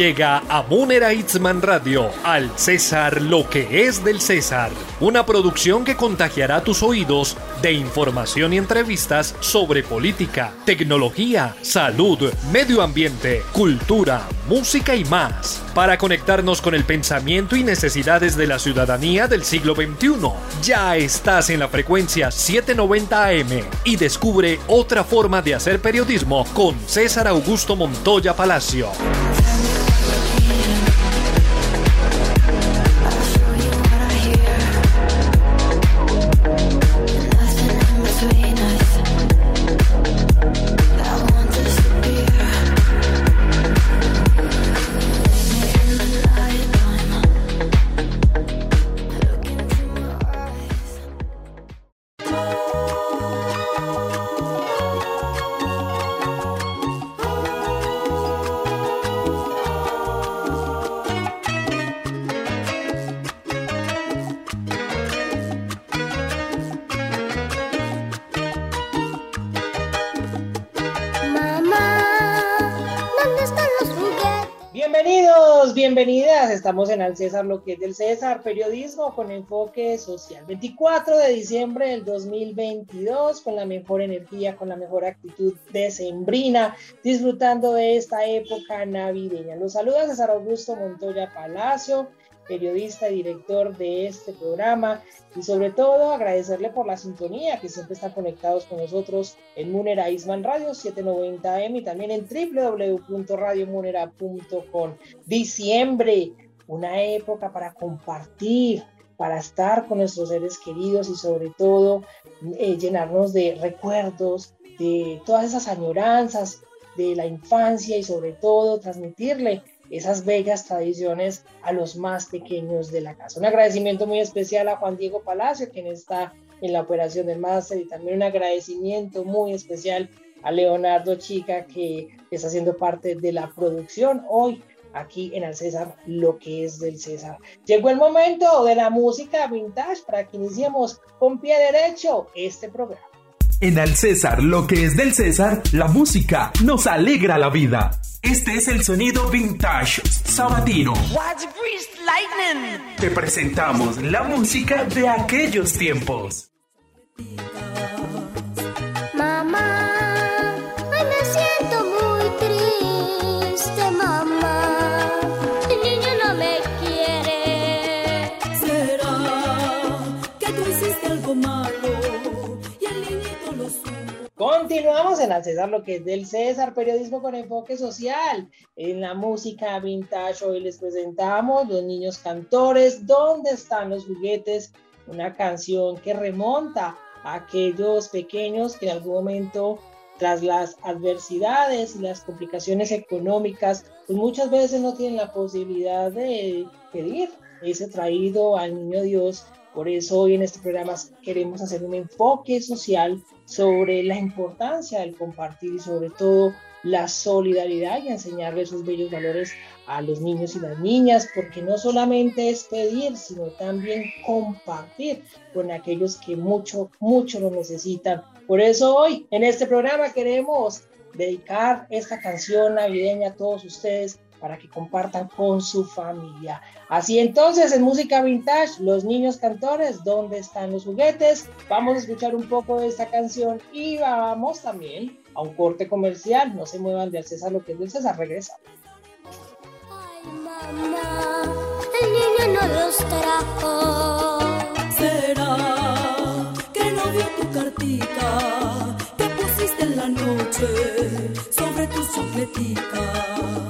Llega a Munera Itzman Radio, al César lo que es del César. Una producción que contagiará tus oídos de información y entrevistas sobre política, tecnología, salud, medio ambiente, cultura, música y más. Para conectarnos con el pensamiento y necesidades de la ciudadanía del siglo XXI. Ya estás en la frecuencia 790 AM y descubre otra forma de hacer periodismo con César Augusto Montoya Palacio. Estamos en Al César, lo que es del César, periodismo con enfoque social. 24 de diciembre del 2022, con la mejor energía, con la mejor actitud decembrina, disfrutando de esta época navideña. Los saluda César Augusto Montoya Palacio periodista y director de este programa y sobre todo agradecerle por la sintonía que siempre están conectados con nosotros en Munera Isman Radio 790M y también en www.radiomunera.com. Diciembre, una época para compartir, para estar con nuestros seres queridos y sobre todo eh, llenarnos de recuerdos, de todas esas añoranzas de la infancia y sobre todo transmitirle esas bellas tradiciones a los más pequeños de la casa. Un agradecimiento muy especial a Juan Diego Palacio, quien está en la operación del máster, y también un agradecimiento muy especial a Leonardo Chica, que está haciendo parte de la producción hoy aquí en el César, lo que es del César. Llegó el momento de la música vintage para que iniciemos con pie derecho este programa. En Al César, lo que es del César, la música nos alegra la vida. Este es el sonido vintage sabatino. Te presentamos la música de aquellos tiempos. Continuamos en Al lo que es del César, periodismo con enfoque social. En la música vintage hoy les presentamos Los Niños Cantores, ¿Dónde están los juguetes? Una canción que remonta a aquellos pequeños que en algún momento, tras las adversidades y las complicaciones económicas, pues muchas veces no tienen la posibilidad de pedir ese traído al niño Dios por eso hoy en este programa queremos hacer un enfoque social sobre la importancia del compartir y sobre todo la solidaridad y enseñarle esos bellos valores a los niños y las niñas, porque no solamente es pedir, sino también compartir con aquellos que mucho, mucho lo necesitan. Por eso hoy en este programa queremos dedicar esta canción navideña a todos ustedes para que compartan con su familia. Así entonces, en música vintage, los niños cantores, ¿dónde están los juguetes? Vamos a escuchar un poco de esta canción y vamos también a un corte comercial. No se muevan de César lo que es del César, regresa. Ay, mamá, el niño no los trajo. ¿Será que no vio tu cartita que pusiste en la noche sobre chocleticas?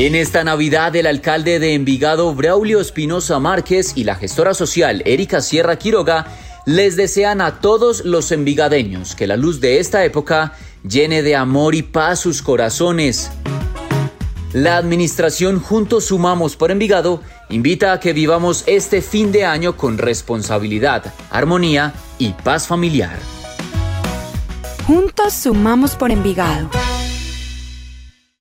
En esta Navidad, el alcalde de Envigado, Braulio Espinosa Márquez, y la gestora social, Erika Sierra Quiroga, les desean a todos los envigadeños que la luz de esta época llene de amor y paz sus corazones. La administración Juntos Sumamos por Envigado invita a que vivamos este fin de año con responsabilidad, armonía y paz familiar. Juntos Sumamos por Envigado.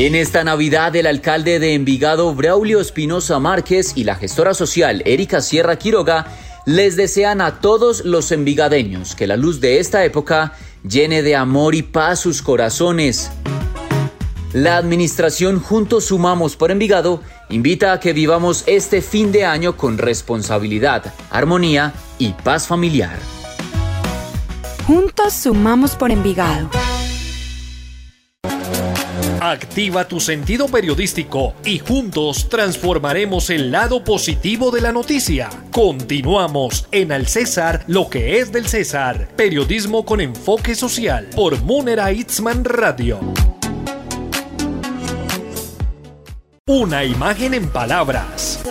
En esta Navidad, el alcalde de Envigado, Braulio Espinosa Márquez, y la gestora social, Erika Sierra Quiroga, les desean a todos los envigadeños que la luz de esta época llene de amor y paz sus corazones. La administración Juntos Sumamos por Envigado invita a que vivamos este fin de año con responsabilidad, armonía y paz familiar. Juntos Sumamos por Envigado. Activa tu sentido periodístico y juntos transformaremos el lado positivo de la noticia. Continuamos en Al César, lo que es del César. Periodismo con enfoque social por Munera Itzman Radio. Una imagen en palabras.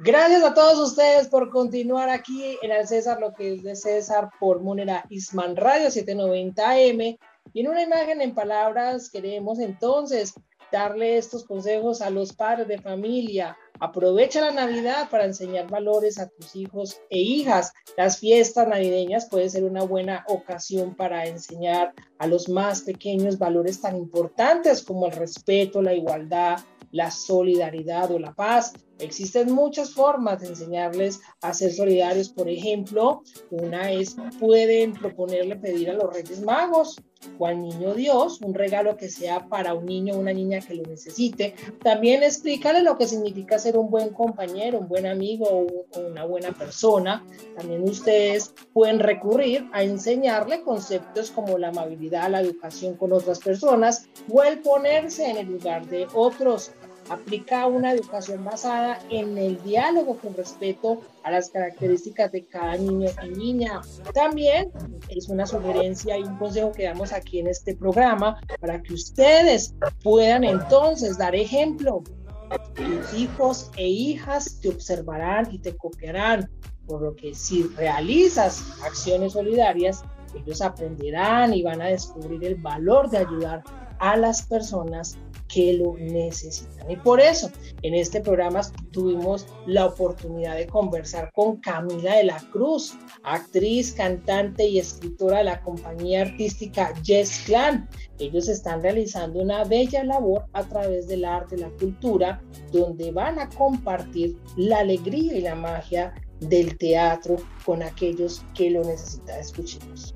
Gracias a todos ustedes por continuar aquí en Al César, lo que es de César por Munera Isman Radio 790M y en una imagen en palabras queremos entonces darle estos consejos a los padres de familia. Aprovecha la Navidad para enseñar valores a tus hijos e hijas. Las fiestas navideñas puede ser una buena ocasión para enseñar a los más pequeños valores tan importantes como el respeto, la igualdad, la solidaridad o la paz. Existen muchas formas de enseñarles a ser solidarios. Por ejemplo, una es pueden proponerle pedir a los Reyes Magos o al Niño Dios un regalo que sea para un niño o una niña que lo necesite. También explícale lo que significa ser un buen compañero, un buen amigo o una buena persona. También ustedes pueden recurrir a enseñarle conceptos como la amabilidad, la educación con otras personas o el ponerse en el lugar de otros aplica una educación basada en el diálogo con respeto a las características de cada niño y niña. También es una sugerencia y un consejo que damos aquí en este programa para que ustedes puedan entonces dar ejemplo. Tus hijos e hijas te observarán y te copiarán, por lo que si realizas acciones solidarias, ellos aprenderán y van a descubrir el valor de ayudar a las personas que lo necesitan. Y por eso en este programa tuvimos la oportunidad de conversar con Camila de la Cruz, actriz, cantante y escritora de la compañía artística Yes Clan. Ellos están realizando una bella labor a través del arte y la cultura, donde van a compartir la alegría y la magia del teatro con aquellos que lo necesitan. Escuchemos.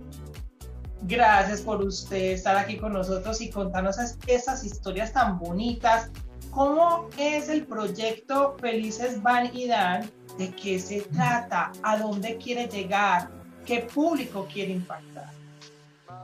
Gracias por usted estar aquí con nosotros y contarnos esas historias tan bonitas. ¿Cómo es el proyecto Felices Van y Dan? ¿De qué se trata? ¿A dónde quiere llegar? ¿Qué público quiere impactar?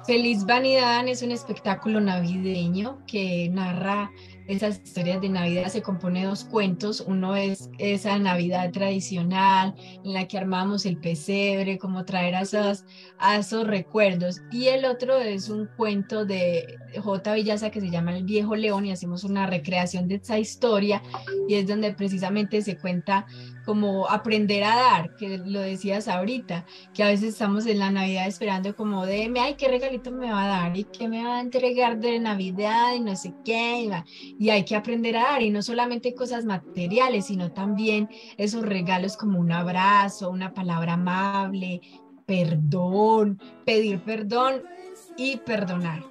Feliz Vanidad es un espectáculo navideño que narra esas historias de Navidad se compone dos cuentos. Uno es esa Navidad tradicional en la que armamos el pesebre, como traer a esos, a esos recuerdos. Y el otro es un cuento de J. Villaza que se llama El Viejo León y hacemos una recreación de esa historia y es donde precisamente se cuenta como aprender a dar, que lo decías ahorita, que a veces estamos en la Navidad esperando como de, ay, qué regalito me va a dar y qué me va a entregar de Navidad y no sé qué, y hay que aprender a dar y no solamente cosas materiales, sino también esos regalos como un abrazo, una palabra amable, perdón, pedir perdón y perdonar.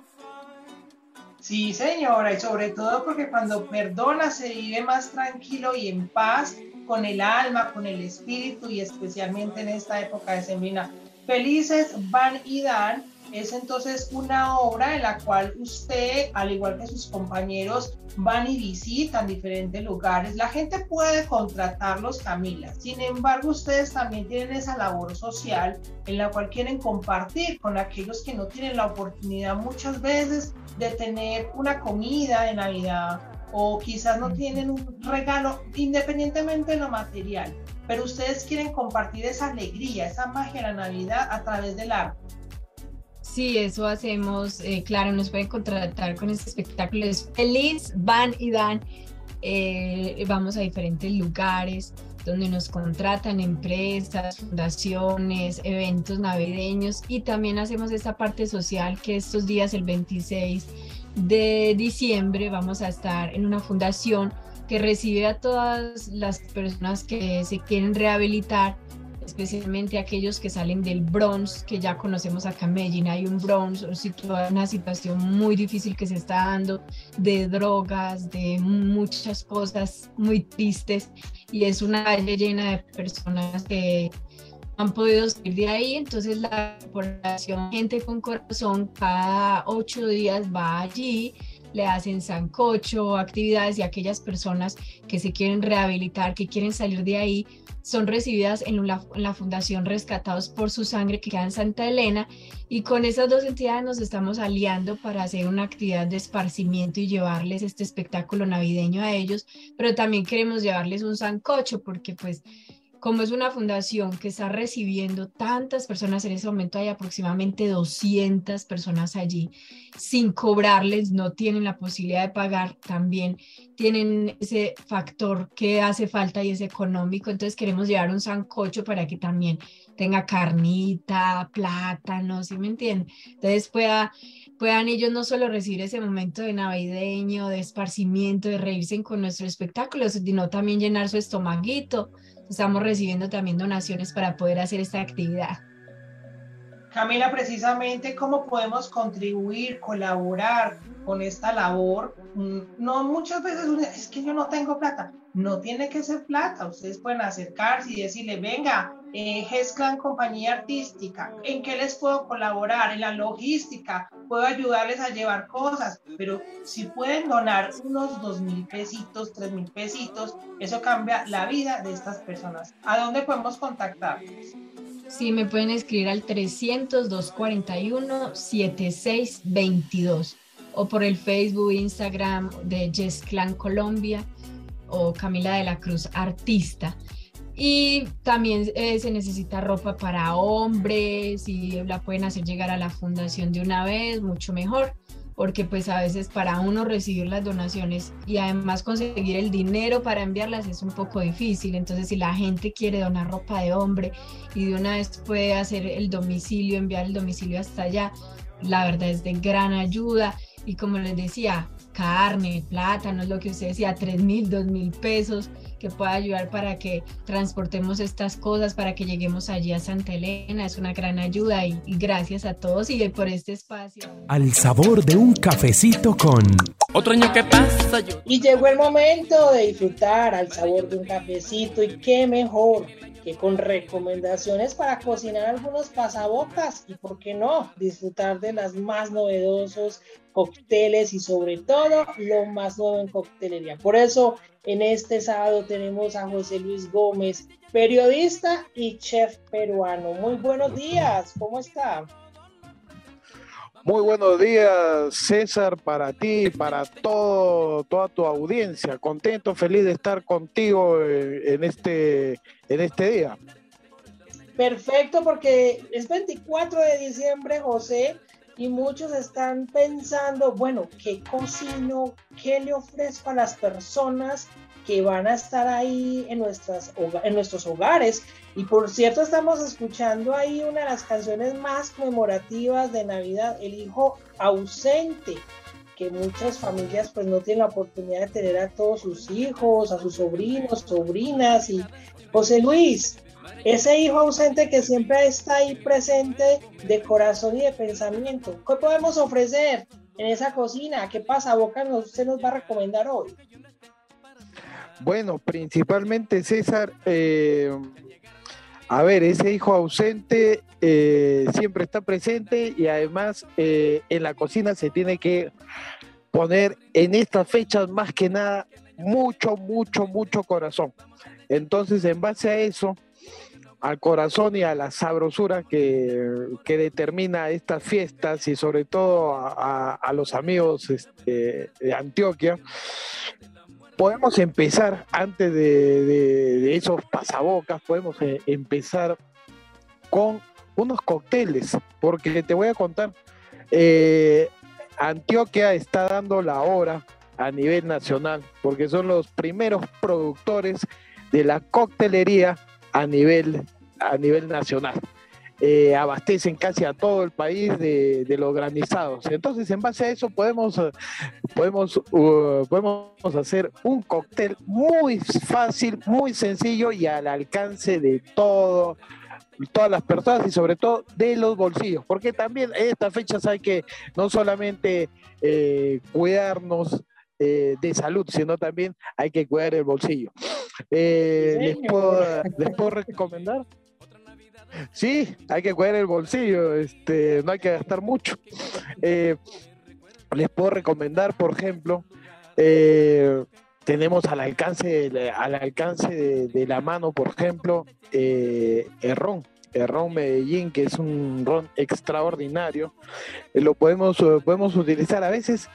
Sí, señora, y sobre todo porque cuando perdona se vive más tranquilo y en paz con el alma, con el espíritu y especialmente en esta época de sembrina. Felices van y dan es entonces una obra en la cual usted, al igual que sus compañeros, van y visitan diferentes lugares. La gente puede contratarlos, Camila. Sin embargo, ustedes también tienen esa labor social en la cual quieren compartir con aquellos que no tienen la oportunidad muchas veces de tener una comida de Navidad o quizás no tienen un regalo independientemente de lo material, pero ustedes quieren compartir esa alegría, esa magia de la Navidad a través del arte. Sí, eso hacemos. Eh, claro, nos pueden contratar con este espectáculo. Es feliz, van y dan. Eh, vamos a diferentes lugares donde nos contratan empresas, fundaciones, eventos navideños y también hacemos esta parte social que estos días, el 26 de diciembre, vamos a estar en una fundación que recibe a todas las personas que se quieren rehabilitar especialmente aquellos que salen del Bronx, que ya conocemos acá en Medellín, hay un Bronx, una situación muy difícil que se está dando de drogas, de muchas cosas muy tristes, y es una calle llena de personas que han podido salir de ahí, entonces la corporación Gente con Corazón cada ocho días va allí le hacen sancocho, actividades y aquellas personas que se quieren rehabilitar, que quieren salir de ahí, son recibidas en la, en la, Fundación Rescatados por su Sangre que queda en Santa Elena y con esas dos entidades nos estamos aliando para hacer una actividad de esparcimiento y llevarles este espectáculo navideño a ellos, pero también queremos llevarles un sancocho porque pues como es una fundación que está recibiendo tantas personas en ese momento, hay aproximadamente 200 personas allí, sin cobrarles, no tienen la posibilidad de pagar, también tienen ese factor que hace falta y es económico, entonces queremos llevar un sancocho para que también tenga carnita, plátano, ¿sí me entienden? Entonces pueda, puedan ellos no solo recibir ese momento de navideño, de esparcimiento, de reírse con nuestro espectáculo, sino también llenar su estomaguito estamos recibiendo también donaciones para poder hacer esta actividad. Camila, precisamente cómo podemos contribuir, colaborar con esta labor. Mm, no muchas veces es que yo no tengo plata. No tiene que ser plata. Ustedes pueden acercarse y decirle, venga, eh, Gesclan Compañía Artística, ¿en qué les puedo colaborar? En la logística, puedo ayudarles a llevar cosas, pero si pueden donar unos dos mil pesitos, tres mil pesitos, eso cambia la vida de estas personas. ¿A dónde podemos contactarlos? Sí, me pueden escribir al 300-241-7622 o por el Facebook, Instagram de Jess Clan Colombia o Camila de la Cruz Artista. Y también eh, se necesita ropa para hombres y la pueden hacer llegar a la fundación de una vez, mucho mejor porque pues a veces para uno recibir las donaciones y además conseguir el dinero para enviarlas es un poco difícil. Entonces si la gente quiere donar ropa de hombre y de una vez puede hacer el domicilio, enviar el domicilio hasta allá, la verdad es de gran ayuda. Y como les decía, carne, plátano, lo que usted decía, tres mil, dos mil pesos que pueda ayudar para que transportemos estas cosas, para que lleguemos allí a Santa Elena. Es una gran ayuda y, gracias a todos y por este espacio. Al sabor de un cafecito con... Otro año que pasa yo. Y llegó el momento de disfrutar al sabor de un cafecito y qué mejor que con recomendaciones para cocinar algunos pasabocas y, por qué no, disfrutar de las más novedosos cócteles y sobre todo lo más nuevo en coctelería. Por eso en este sábado tenemos a José Luis Gómez, periodista y chef peruano. Muy buenos días, ¿cómo está? Muy buenos días, César, para ti, para todo, toda tu audiencia. Contento, feliz de estar contigo en este, en este día. Perfecto, porque es 24 de diciembre, José, y muchos están pensando, bueno, ¿qué cocino? ¿Qué le ofrezco a las personas que van a estar ahí en, nuestras, en nuestros hogares? Y por cierto, estamos escuchando ahí una de las canciones más conmemorativas de Navidad, El Hijo Ausente, que muchas familias pues no tienen la oportunidad de tener a todos sus hijos, a sus sobrinos, sobrinas. Y José Luis, ese hijo ausente que siempre está ahí presente de corazón y de pensamiento. ¿Qué podemos ofrecer en esa cocina? ¿Qué pasa, Boca? ¿Usted nos va a recomendar hoy? Bueno, principalmente César, eh, A ver, ese hijo ausente eh, siempre está presente y además eh, en la cocina se tiene que poner en estas fechas más que nada mucho, mucho, mucho corazón. Entonces, en base a eso, al corazón y a la sabrosura que, que determina estas fiestas y sobre todo a, a los amigos este, de Antioquia, podemos empezar antes de, esos pasabocas, podemos eh, empezar con unos cócteles, porque te voy a contar, eh, Antioquia está dando la hora a nivel nacional, porque son los primeros productores de la coctelería a nivel, a nivel nacional. Eh, abastecen casi a todo el país de, de, los granizados. Entonces, en base a eso podemos, uh, podemos, uh, podemos hacer un cóctel muy fácil, muy sencillo y al alcance de todo, todas las personas y sobre todo de los bolsillos, porque también en estas fechas hay que no solamente eh, cuidarnos eh, de salud, sino también hay que cuidar el bolsillo. Eh, les, puedo, les puedo recomendar. Sí, hay que cuidar el bolsillo, este, no hay que gastar mucho. Eh, les puedo recomendar, por ejemplo, eh, tenemos al alcance, al alcance de, de, la mano, por ejemplo, eh, el ron el ron Medellín, que es un ron extraordinario, eh, lo podemos, eh, podemos utilizar. A veces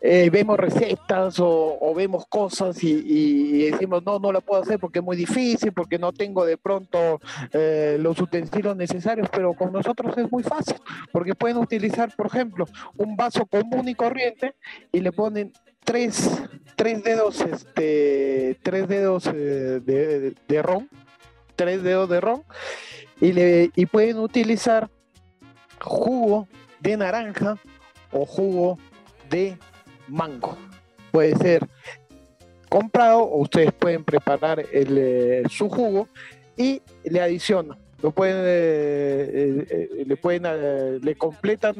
eh, vemos recetas o, vemos cosas y, decimos, no, no lo puedo hacer porque es muy difícil, porque no tengo de pronto eh, los utensilios necesarios, pero con nosotros es muy fácil, porque pueden utilizar, por ejemplo, un vaso común y corriente y le ponen tres, tres dedos, este, tres dedos de, de, de ron, tres dedos de ron y, pueden utilizar jugo de naranja o jugo de mango. Puede ser comprado o ustedes pueden preparar el, eh, su jugo y le adicionan. Lo pueden, eh, eh, le pueden, le completan,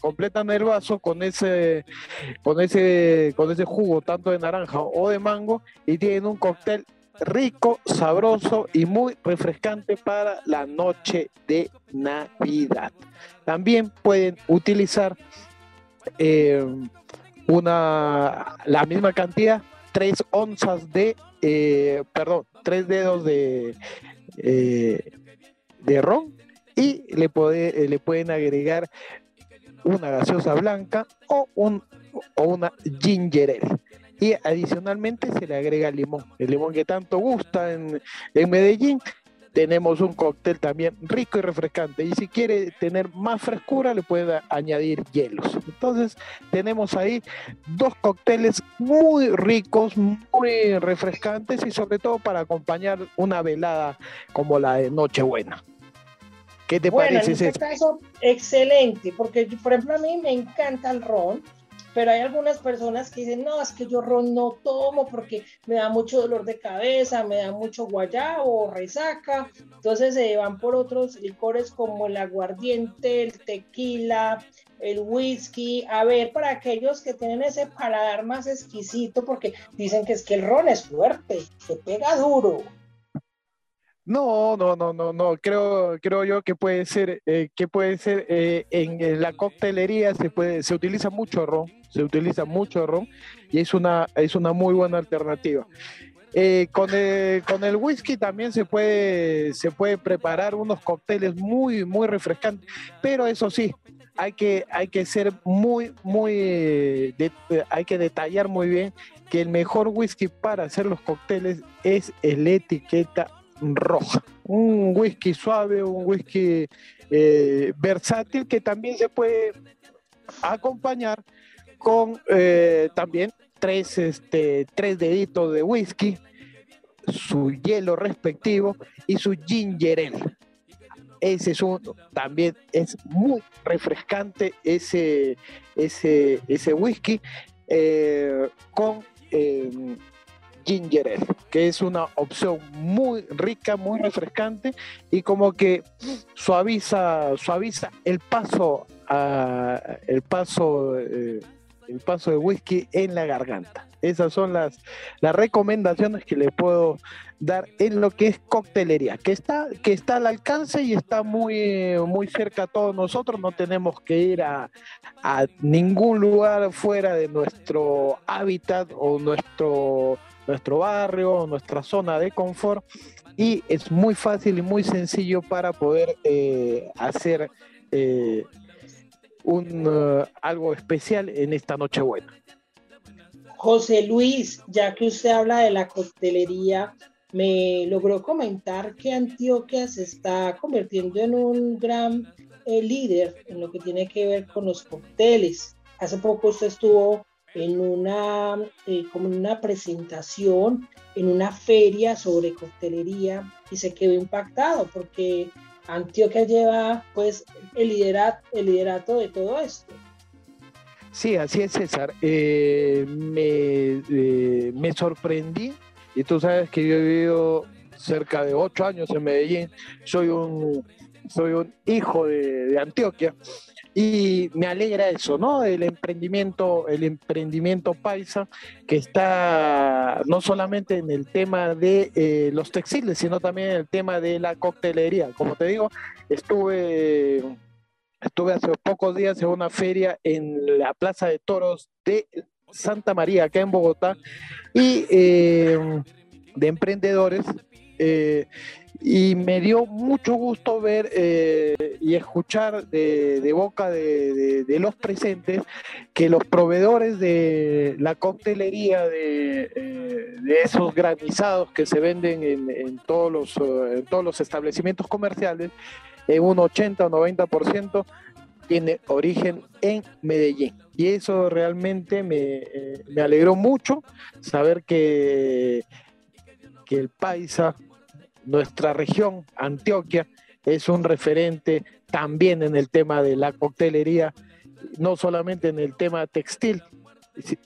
completan el vaso con ese, con ese, con ese jugo tanto de naranja o de mango y tienen un cóctel rico, sabroso y muy refrescante para la noche de Navidad. También pueden utilizar eh, una, la misma cantidad, tres onzas de, eh, perdón, tres dedos de, eh, de ron y le, puede, le pueden agregar una gaseosa blanca o, un, o una ginger ale y adicionalmente se le agrega limón, el limón que tanto gusta en, en, Medellín. Tenemos un cóctel también rico y refrescante. Y si quiere tener más frescura, le puede añadir hielos. Entonces, tenemos ahí dos cócteles muy ricos, muy refrescantes y sobre todo para acompañar una velada como la de Nochebuena. ¿Qué te bueno, parece? En este caso, excelente, porque por ejemplo a mí me encanta el ron, pero hay algunas personas que dicen, no, es que yo ron no tomo porque me da mucho dolor de cabeza, me da mucho guayabo resaca, entonces se van por otros licores como el aguardiente, el tequila, el whisky, a ver, para aquellos que tienen ese paladar más exquisito, porque dicen que es que el ron es fuerte, se pega duro. No, no, no, no, no. Creo, creo yo que puede ser, eh, que puede ser eh, en, la coctelería se puede, se utiliza mucho ron, se utiliza mucho ron y es una, es una muy buena alternativa. Eh, con, el, con el whisky también se puede, se puede preparar unos cócteles muy, muy refrescantes, pero eso sí, hay que, hay que ser muy, muy, de, hay que detallar muy bien que el mejor whisky para hacer los cócteles es el etiqueta roja. Un whisky suave, un whisky eh, versátil que también se puede acompañar con eh, también tres, este, tres deditos de whisky, su hielo respectivo y su ginger ale. Ese es un, también es muy refrescante ese, ese, ese whisky eh, con eh, ginger ale, que es una opción muy rica, muy refrescante y como que suaviza, suaviza el paso, el paso, eh, el paso de whisky en la garganta. Esas son las, las recomendaciones que le puedo dar en lo que es coctelería, que está, que está al alcance y está muy, muy cerca a todos nosotros. No tenemos que ir a, a ningún lugar fuera de nuestro hábitat o nuestro, nuestro barrio nuestra zona de confort. Y es muy fácil y muy sencillo para poder eh, hacer eh, un, uh, algo especial en esta Nochebuena. José Luis, ya que usted habla de la coctelería, me logró comentar que Antioquia se está convirtiendo en un gran eh, líder en lo que tiene que ver con los cócteles. Hace poco usted estuvo en una, eh, como una presentación, en una feria sobre coctelería y se quedó impactado porque Antioquia lleva pues el liderato, el liderato de todo esto. Sí, así es César. Eh, me, eh, me sorprendí y tú sabes que yo he vivido cerca de ocho años en Medellín. Soy un, soy un hijo de, de Antioquia y me alegra eso, ¿no? El emprendimiento, el emprendimiento paisa que está no solamente en el tema de eh, los textiles, sino también en el tema de la coctelería. Como te digo, estuve estuve hace pocos días en una feria en la Plaza de Toros de Santa María, acá en Bogotá, y eh, de emprendedores. Eh, y me dio mucho gusto ver eh, y escuchar de, boca de, los presentes que los proveedores de la coctelería, de, eh, esos granizados que se venden en, todos, los, en todos los establecimientos comerciales, en un 80 o 90% tiene origen en Medellín. Y eso realmente me, me alegró mucho saber que, que el paisa nuestra región, Antioquia, es un referente también en el tema de la coctelería, no solamente en el tema textil,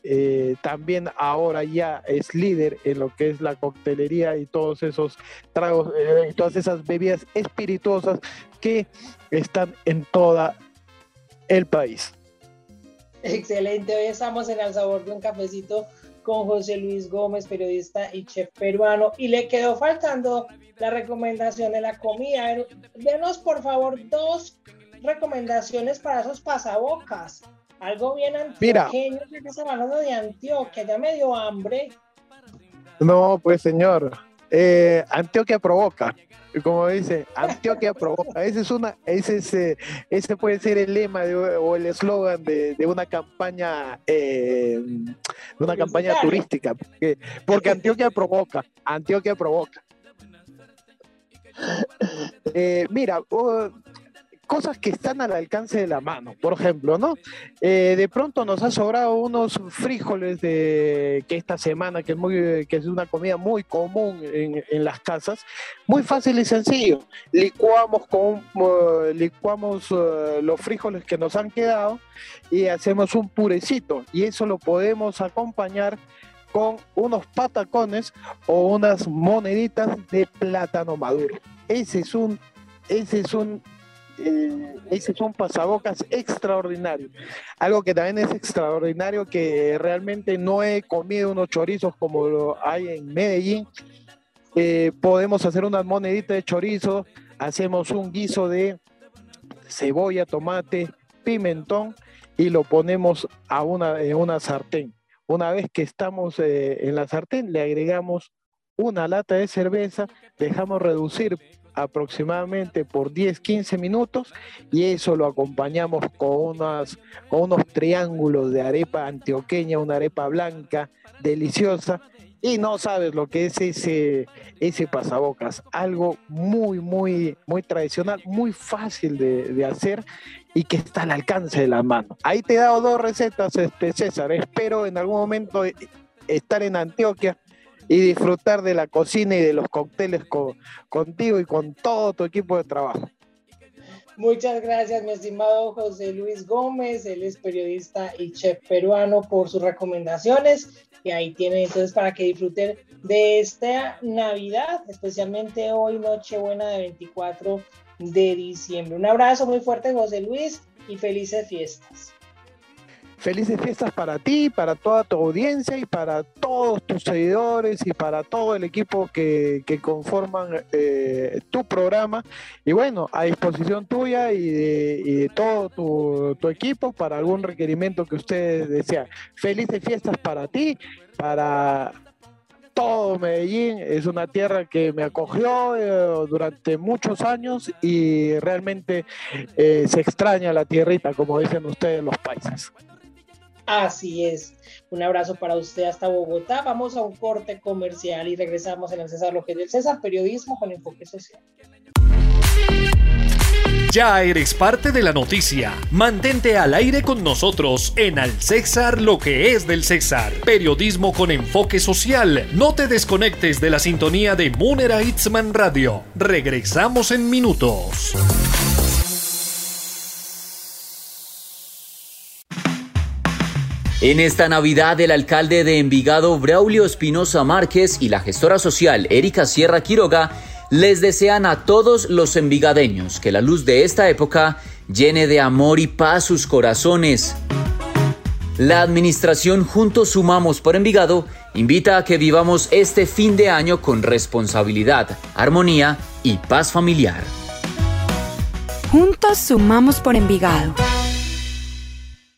eh, también ahora ya es líder en lo que es la coctelería y todos esos tragos eh, todas esas bebidas espirituosas que están en toda el país. Excelente, hoy estamos en el sabor de un cafecito con José Luis Gómez, periodista y chef peruano, y le quedó faltando la recomendación de la comida. Denos por favor dos recomendaciones para esos pasabocas. Algo bien antioqueño, ya que estamos hablando de Antioquia, ya me dio hambre. No, pues señor, eh, Antioquia provoca como dice, Antioquia provoca. Ese es una, ese es, eh, ese puede ser el lema de, o el eslogan de, de, una campaña, eh, de una campaña turística, porque, porque Antioquia provoca, Antioquia provoca. Eh, mira, uh, cosas que están al alcance de la mano, por ejemplo, ¿no? Eh, de pronto nos ha sobrado unos frijoles de que esta semana, que es, muy, que es una comida muy común en, en las casas, muy fácil y sencillo. Licuamos, con, uh, licuamos uh, los frijoles que nos han quedado y hacemos un purecito y eso lo podemos acompañar con unos patacones o unas moneditas de plátano maduro. Ese es un, ese es un eh, ese es un pasabocas extraordinario. Algo que también es extraordinario, que realmente no he comido unos chorizos como lo hay en Medellín. Eh, podemos hacer unas moneditas de chorizo, hacemos un guiso de cebolla, tomate, pimentón y lo ponemos a una, en una sartén. Una vez que estamos eh, en la sartén, le agregamos una lata de cerveza, dejamos reducir aproximadamente por 10, 15 minutos y eso lo acompañamos con, unas, con unos triángulos de arepa antioqueña, una arepa blanca, deliciosa. Y no sabes lo que es ese, ese pasabocas, algo muy, muy, muy tradicional, muy fácil de, de hacer y que está al alcance de la mano. Ahí te he dado dos recetas, este, César. Espero en algún momento estar en Antioquia y disfrutar de la cocina y de los cócteles con, contigo y con todo tu equipo de trabajo. Muchas gracias, mi estimado José Luis Gómez. Él es periodista y chef peruano por sus recomendaciones. Y ahí tienen entonces para que disfruten de esta Navidad, especialmente hoy, Nochebuena de 24 de diciembre. Un abrazo muy fuerte, José Luis, y felices fiestas. Felices fiestas para ti, para toda tu audiencia y para todos tus seguidores y para todo el equipo que, que conforman eh, tu programa. Y bueno, a disposición tuya y de, todo tu, equipo para algún requerimiento que ustedes desean. Felices fiestas para ti, para todo Medellín. Es una tierra que me acogió eh, durante muchos años y realmente eh, se extraña la tierrita, como dicen ustedes los países. Así es. Un abrazo para usted hasta Bogotá. Vamos a un corte comercial y regresamos en el César Lo que es del César, periodismo con enfoque social. Ya eres parte de la noticia. Mantente al aire con nosotros en Al César lo que es del César. Periodismo con enfoque social. No te desconectes de la sintonía de Munera Itzman Radio. Regresamos en minutos. En esta Navidad, el alcalde de Envigado, Braulio Espinosa Márquez, y la gestora social, Erika Sierra Quiroga, les desean a todos los envigadeños que la luz de esta época llene de amor y paz sus corazones. La administración Juntos Sumamos por Envigado invita a que vivamos este fin de año con responsabilidad, armonía y paz familiar. Juntos Sumamos por Envigado.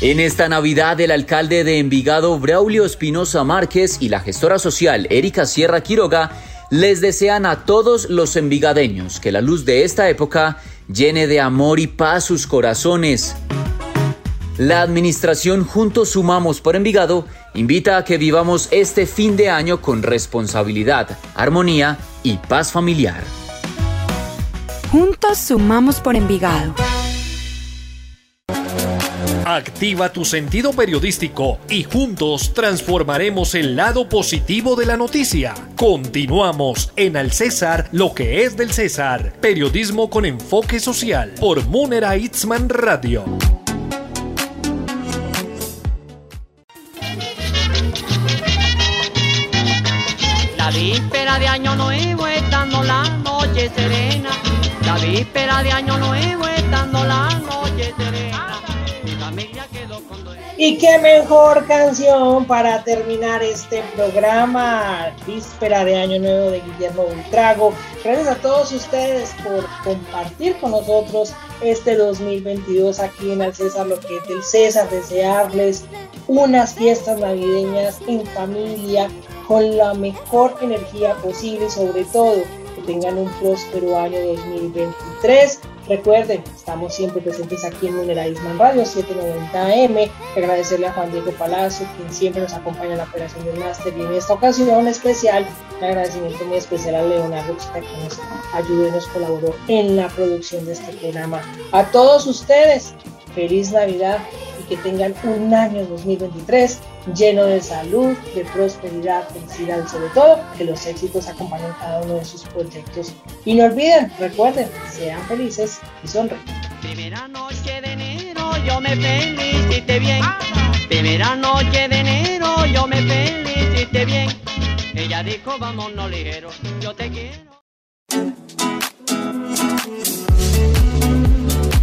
En esta Navidad, el alcalde de Envigado, Braulio Espinosa Márquez, y la gestora social, Erika Sierra Quiroga, les desean a todos los envigadeños que la luz de esta época llene de amor y paz sus corazones. La administración Juntos Sumamos por Envigado invita a que vivamos este fin de año con responsabilidad, armonía y paz familiar. Juntos Sumamos por Envigado. Activa tu sentido periodístico y juntos transformaremos el lado positivo de la noticia. Continuamos en Al César, lo que es del César. Periodismo con enfoque social por Munera Itzman Radio. La víspera de Año Nuevo estando la noche serena. La víspera de Año Nuevo estando la noche serena. Y qué mejor canción para terminar este programa, víspera de Año Nuevo de Guillermo Ultrago. Gracias a todos ustedes por compartir con nosotros este 2022 aquí en el César, lo que César, desearles unas fiestas navideñas en familia, con la mejor energía posible sobre todo tengan un próspero año 2023 Recuerden, estamos siempre presentes aquí en Muneraisman Radio 790M. Agradecerle a Juan Diego Palacio, quien siempre nos acompaña en la operación del máster. Y en esta ocasión especial, un agradecimiento muy especial a Leonardo Chita, que nos ayudó y nos colaboró en la producción de este programa. A todos ustedes, feliz Navidad y que tengan un año 2023 lleno de salud, de prosperidad, felicidad y sobre todo que los éxitos acompañen cada uno de sus proyectos. Y no olviden, recuerden, sean felices y sonríen. Primera noche de enero yo me felicité bien. Primera noche de enero yo me felicité bien. Ella dijo vámonos ligero, yo te quiero.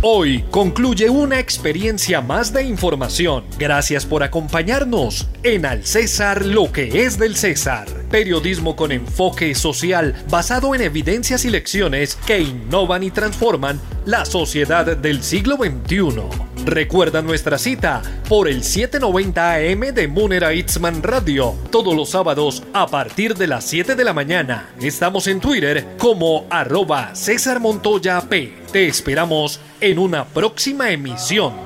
Hoy concluye una experiencia más de información. Gracias por acompañarnos en Al César lo que es del César. Periodismo con enfoque social basado en evidencias y lecciones que innovan y transforman la sociedad del siglo XXI. Recuerda nuestra cita por el 790 AM de Munera Itzman Radio todos los sábados a partir de las 7 de la mañana. Estamos en Twitter como arroba César Montoya P. Te esperamos en una próxima emisión.